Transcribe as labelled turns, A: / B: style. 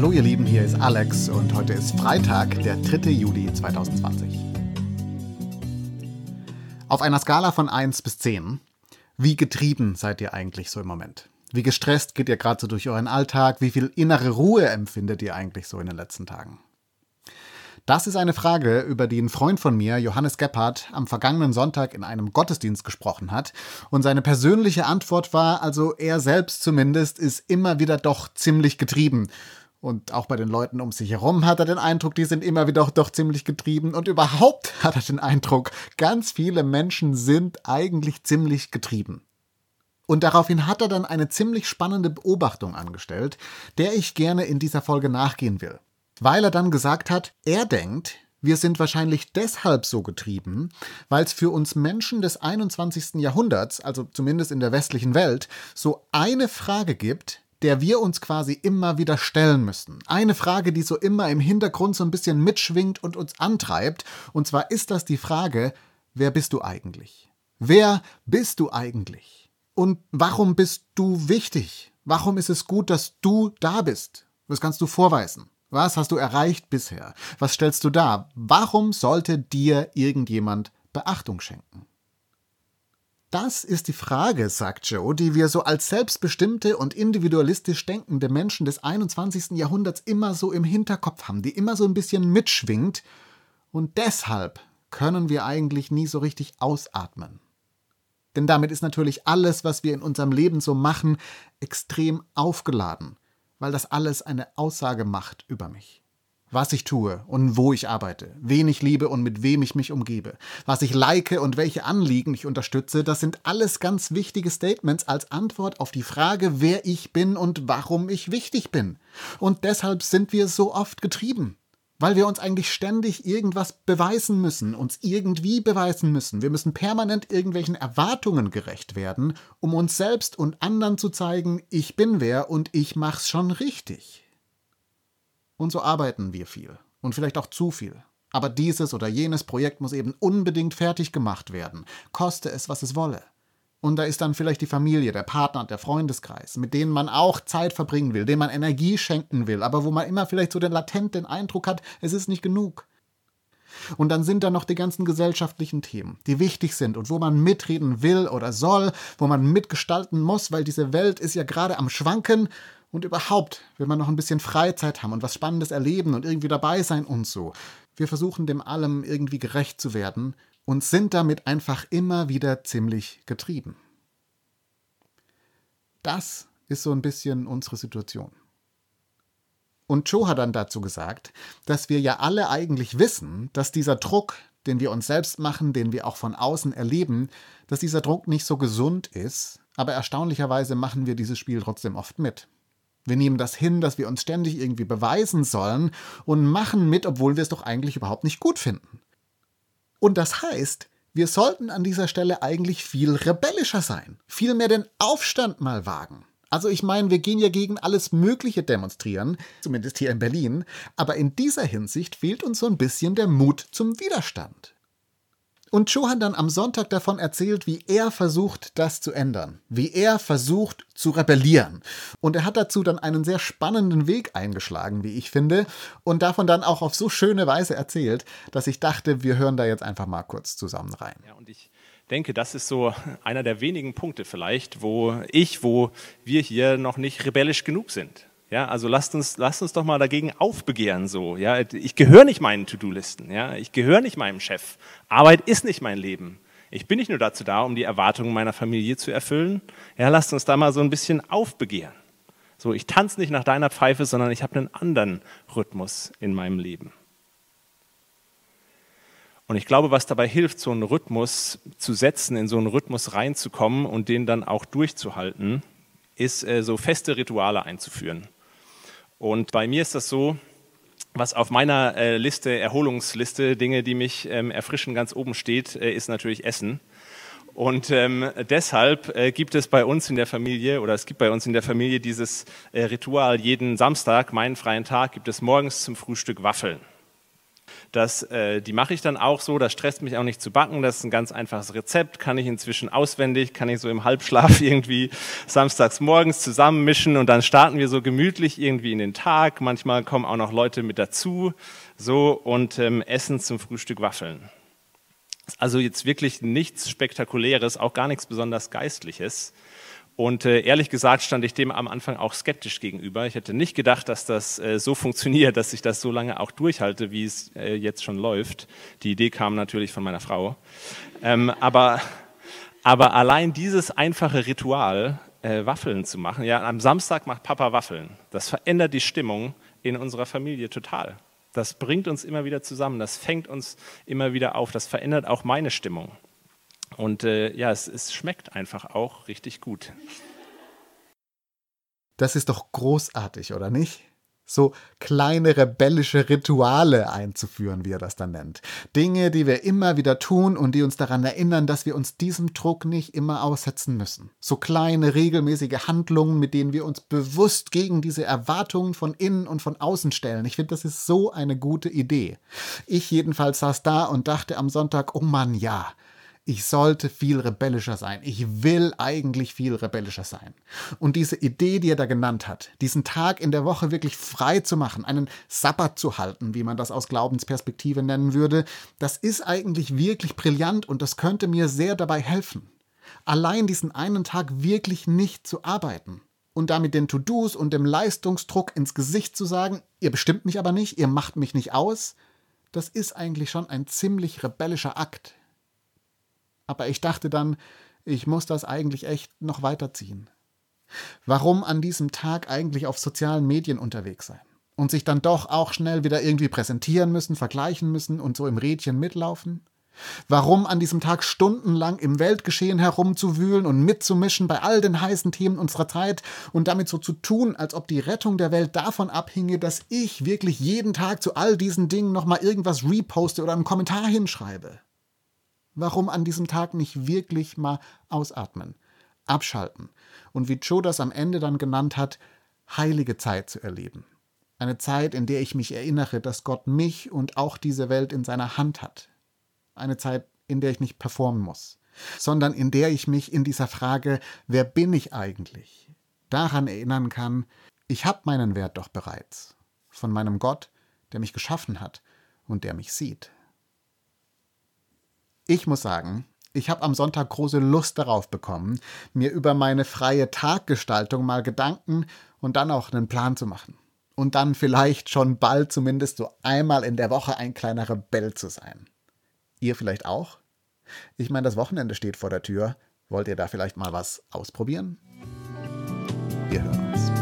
A: Hallo ihr Lieben, hier ist Alex und heute ist Freitag, der 3. Juli 2020. Auf einer Skala von 1 bis 10, wie getrieben seid ihr eigentlich so im Moment? Wie gestresst geht ihr gerade so durch euren Alltag? Wie viel innere Ruhe empfindet ihr eigentlich so in den letzten Tagen? Das ist eine Frage, über die ein Freund von mir, Johannes Gebhardt, am vergangenen Sonntag in einem Gottesdienst gesprochen hat. Und seine persönliche Antwort war, also er selbst zumindest, ist immer wieder doch ziemlich getrieben. Und auch bei den Leuten um sich herum hat er den Eindruck, die sind immer wieder doch ziemlich getrieben. Und überhaupt hat er den Eindruck, ganz viele Menschen sind eigentlich ziemlich getrieben. Und daraufhin hat er dann eine ziemlich spannende Beobachtung angestellt, der ich gerne in dieser Folge nachgehen will weil er dann gesagt hat, er denkt, wir sind wahrscheinlich deshalb so getrieben, weil es für uns Menschen des 21. Jahrhunderts, also zumindest in der westlichen Welt, so eine Frage gibt, der wir uns quasi immer wieder stellen müssen. Eine Frage, die so immer im Hintergrund so ein bisschen mitschwingt und uns antreibt. Und zwar ist das die Frage, wer bist du eigentlich? Wer bist du eigentlich? Und warum bist du wichtig? Warum ist es gut, dass du da bist? Das kannst du vorweisen. Was hast du erreicht bisher? Was stellst du dar? Warum sollte dir irgendjemand Beachtung schenken? Das ist die Frage, sagt Joe, die wir so als selbstbestimmte und individualistisch denkende Menschen des 21. Jahrhunderts immer so im Hinterkopf haben, die immer so ein bisschen mitschwingt. Und deshalb können wir eigentlich nie so richtig ausatmen. Denn damit ist natürlich alles, was wir in unserem Leben so machen, extrem aufgeladen weil das alles eine Aussage macht über mich. Was ich tue und wo ich arbeite, wen ich liebe und mit wem ich mich umgebe, was ich like und welche Anliegen ich unterstütze, das sind alles ganz wichtige Statements als Antwort auf die Frage, wer ich bin und warum ich wichtig bin. Und deshalb sind wir so oft getrieben weil wir uns eigentlich ständig irgendwas beweisen müssen, uns irgendwie beweisen müssen. Wir müssen permanent irgendwelchen Erwartungen gerecht werden, um uns selbst und anderen zu zeigen, ich bin wer und ich mach's schon richtig. Und so arbeiten wir viel und vielleicht auch zu viel. Aber dieses oder jenes Projekt muss eben unbedingt fertig gemacht werden, koste es, was es wolle. Und da ist dann vielleicht die Familie, der Partner, der Freundeskreis, mit denen man auch Zeit verbringen will, denen man Energie schenken will, aber wo man immer vielleicht so den latenten Eindruck hat, es ist nicht genug. Und dann sind da noch die ganzen gesellschaftlichen Themen, die wichtig sind und wo man mitreden will oder soll, wo man mitgestalten muss, weil diese Welt ist ja gerade am Schwanken und überhaupt will man noch ein bisschen Freizeit haben und was Spannendes erleben und irgendwie dabei sein und so. Wir versuchen dem allem irgendwie gerecht zu werden und sind damit einfach immer wieder ziemlich getrieben. Das ist so ein bisschen unsere Situation. Und Joe hat dann dazu gesagt, dass wir ja alle eigentlich wissen, dass dieser Druck, den wir uns selbst machen, den wir auch von außen erleben, dass dieser Druck nicht so gesund ist, aber erstaunlicherweise machen wir dieses Spiel trotzdem oft mit. Wir nehmen das hin, dass wir uns ständig irgendwie beweisen sollen und machen mit, obwohl wir es doch eigentlich überhaupt nicht gut finden. Und das heißt, wir sollten an dieser Stelle eigentlich viel rebellischer sein, viel mehr den Aufstand mal wagen. Also ich meine, wir gehen ja gegen alles Mögliche demonstrieren, zumindest hier in Berlin, aber in dieser Hinsicht fehlt uns so ein bisschen der Mut zum Widerstand. Und Joe hat dann am Sonntag davon erzählt, wie er versucht, das zu ändern, wie er versucht zu rebellieren. Und er hat dazu dann einen sehr spannenden Weg eingeschlagen, wie ich finde, und davon dann auch auf so schöne Weise erzählt, dass ich dachte, wir hören da jetzt einfach mal kurz zusammen rein.
B: Ja, und ich denke, das ist so einer der wenigen Punkte vielleicht, wo ich, wo wir hier noch nicht rebellisch genug sind. Ja, also lasst uns, lasst uns doch mal dagegen aufbegehren so. Ja, ich gehöre nicht meinen To-Do-Listen. Ja, ich gehöre nicht meinem Chef. Arbeit ist nicht mein Leben. Ich bin nicht nur dazu da, um die Erwartungen meiner Familie zu erfüllen. Ja, lasst uns da mal so ein bisschen aufbegehren. So, ich tanze nicht nach deiner Pfeife, sondern ich habe einen anderen Rhythmus in meinem Leben. Und ich glaube, was dabei hilft, so einen Rhythmus zu setzen, in so einen Rhythmus reinzukommen und den dann auch durchzuhalten, ist, äh, so feste Rituale einzuführen. Und bei mir ist das so, was auf meiner äh, Liste, Erholungsliste, Dinge, die mich ähm, erfrischen, ganz oben steht, äh, ist natürlich Essen. Und ähm, deshalb äh, gibt es bei uns in der Familie, oder es gibt bei uns in der Familie dieses äh, Ritual, jeden Samstag, meinen freien Tag, gibt es morgens zum Frühstück Waffeln. Das, äh, die mache ich dann auch so, das stresst mich auch nicht zu backen. Das ist ein ganz einfaches Rezept, kann ich inzwischen auswendig, kann ich so im Halbschlaf irgendwie samstags morgens zusammenmischen und dann starten wir so gemütlich irgendwie in den Tag. Manchmal kommen auch noch Leute mit dazu so und ähm, essen zum Frühstück Waffeln. Also jetzt wirklich nichts Spektakuläres, auch gar nichts besonders Geistliches. Und äh, ehrlich gesagt stand ich dem am Anfang auch skeptisch gegenüber. Ich hätte nicht gedacht, dass das äh, so funktioniert, dass ich das so lange auch durchhalte, wie es äh, jetzt schon läuft. Die Idee kam natürlich von meiner Frau. Ähm, aber, aber allein dieses einfache Ritual, Waffeln zu machen, ja, am Samstag macht Papa Waffeln, das verändert die Stimmung in unserer Familie total. Das bringt uns immer wieder zusammen, das fängt uns immer wieder auf, das verändert auch meine Stimmung. Und äh, ja, es, es schmeckt einfach auch richtig gut.
A: Das ist doch großartig, oder nicht? so kleine rebellische Rituale einzuführen, wie er das dann nennt. Dinge, die wir immer wieder tun und die uns daran erinnern, dass wir uns diesem Druck nicht immer aussetzen müssen. So kleine regelmäßige Handlungen, mit denen wir uns bewusst gegen diese Erwartungen von innen und von außen stellen. Ich finde, das ist so eine gute Idee. Ich jedenfalls saß da und dachte am Sonntag, oh Mann, ja, ich sollte viel rebellischer sein. Ich will eigentlich viel rebellischer sein. Und diese Idee, die er da genannt hat, diesen Tag in der Woche wirklich frei zu machen, einen Sabbat zu halten, wie man das aus Glaubensperspektive nennen würde, das ist eigentlich wirklich brillant und das könnte mir sehr dabei helfen. Allein diesen einen Tag wirklich nicht zu arbeiten und damit den To-Dos und dem Leistungsdruck ins Gesicht zu sagen, ihr bestimmt mich aber nicht, ihr macht mich nicht aus, das ist eigentlich schon ein ziemlich rebellischer Akt. Aber ich dachte dann, ich muss das eigentlich echt noch weiterziehen. Warum an diesem Tag eigentlich auf sozialen Medien unterwegs sein? Und sich dann doch auch schnell wieder irgendwie präsentieren müssen, vergleichen müssen und so im Rädchen mitlaufen? Warum an diesem Tag stundenlang im Weltgeschehen herumzuwühlen und mitzumischen bei all den heißen Themen unserer Zeit und damit so zu tun, als ob die Rettung der Welt davon abhinge, dass ich wirklich jeden Tag zu all diesen Dingen nochmal irgendwas reposte oder einen Kommentar hinschreibe? Warum an diesem Tag nicht wirklich mal ausatmen, abschalten und wie Joe das am Ende dann genannt hat, heilige Zeit zu erleben? Eine Zeit, in der ich mich erinnere, dass Gott mich und auch diese Welt in seiner Hand hat. Eine Zeit, in der ich nicht performen muss, sondern in der ich mich in dieser Frage, wer bin ich eigentlich, daran erinnern kann, ich habe meinen Wert doch bereits von meinem Gott, der mich geschaffen hat und der mich sieht. Ich muss sagen, ich habe am Sonntag große Lust darauf bekommen, mir über meine freie Taggestaltung mal Gedanken und dann auch einen Plan zu machen. Und dann vielleicht schon bald zumindest so einmal in der Woche ein kleiner Rebell zu sein. Ihr vielleicht auch? Ich meine, das Wochenende steht vor der Tür. Wollt ihr da vielleicht mal was ausprobieren? Wir hören uns.